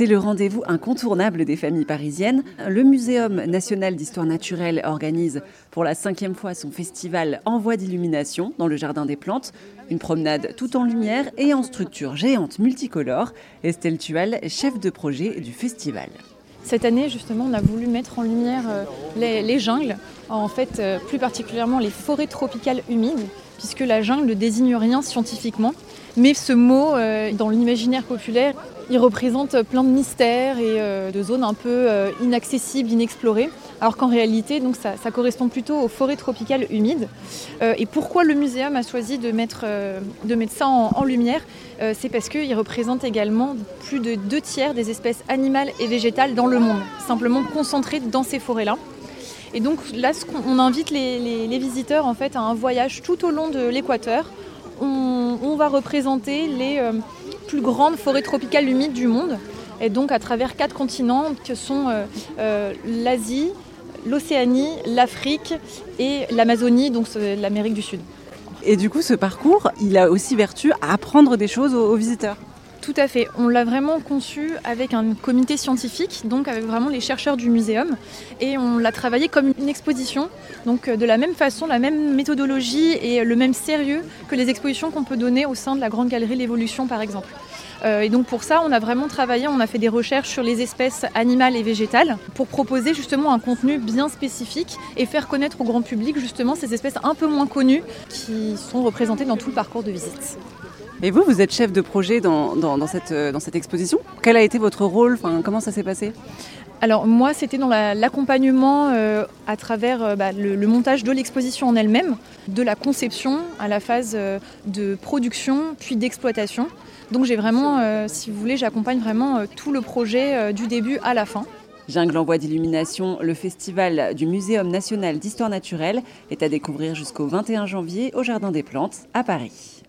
C'est le rendez-vous incontournable des familles parisiennes. Le Muséum national d'histoire naturelle organise pour la cinquième fois son festival Envoi d'illumination dans le Jardin des Plantes. Une promenade tout en lumière et en structure géante multicolore. Estelle Tual, chef de projet du festival. Cette année, justement, on a voulu mettre en lumière euh, les, jungles, en fait, euh, plus particulièrement les forêts tropicales humides, puisque la jungle ne désigne rien scientifiquement. Mais ce mot, euh, dans l'imaginaire populaire, il représente plein de mystères et euh, de zones un peu euh, inaccessibles, inexplorées, alors qu'en réalité, donc, ça, correspond plutôt aux forêts tropicales humides. et pourquoi le muséum a choisi de mettre, de mettre ça en, lumière C'est parce qu'il représente également plus de deux tiers des espèces animales et végétales dans le monde, simplement concentrées dans ces forêts-là. Et donc là, on invite les, visiteurs en fait, à un voyage tout au long de l'équateur va représenter les euh, plus grandes forêts tropicales humides du monde, et donc à travers quatre continents que sont euh, euh, l'Asie, l'Océanie, l'Afrique et l'Amazonie, donc l'Amérique du Sud. Et du coup, ce parcours, il a aussi vertu à apprendre des choses aux visiteurs. Tout à fait. On l'a vraiment conçu avec un comité scientifique, donc avec vraiment les chercheurs du muséum. Et on l'a travaillé comme une exposition, donc euh, de la même façon, la même méthodologie et le même sérieux que les expositions qu'on peut donner au sein de la Grande Galerie L'Évolution, par exemple. Euh, et donc pour ça, on a vraiment travaillé, on a fait des recherches sur les espèces animales et végétales pour proposer justement un contenu bien spécifique et faire connaître au grand public justement ces espèces un peu moins connues qui sont représentées dans tout le parcours de visite. Et vous, vous êtes chef de projet dans, cette, euh, dans cette exposition. Quel a été votre rôle? Enfin, Comment ça s'est passé? Alors moi, c'était dans l'accompagnement euh, à travers euh, bah, le, montage de l'exposition en elle-même, de la conception à la phase de production puis d'exploitation. Donc j'ai vraiment, si vous voulez, j'accompagne vraiment tout le projet du début à la fin. Jungle en voie d'illumination, le festival du Muséum national d'histoire naturelle est à découvrir jusqu'au 21 janvier au Jardin des Plantes à Paris.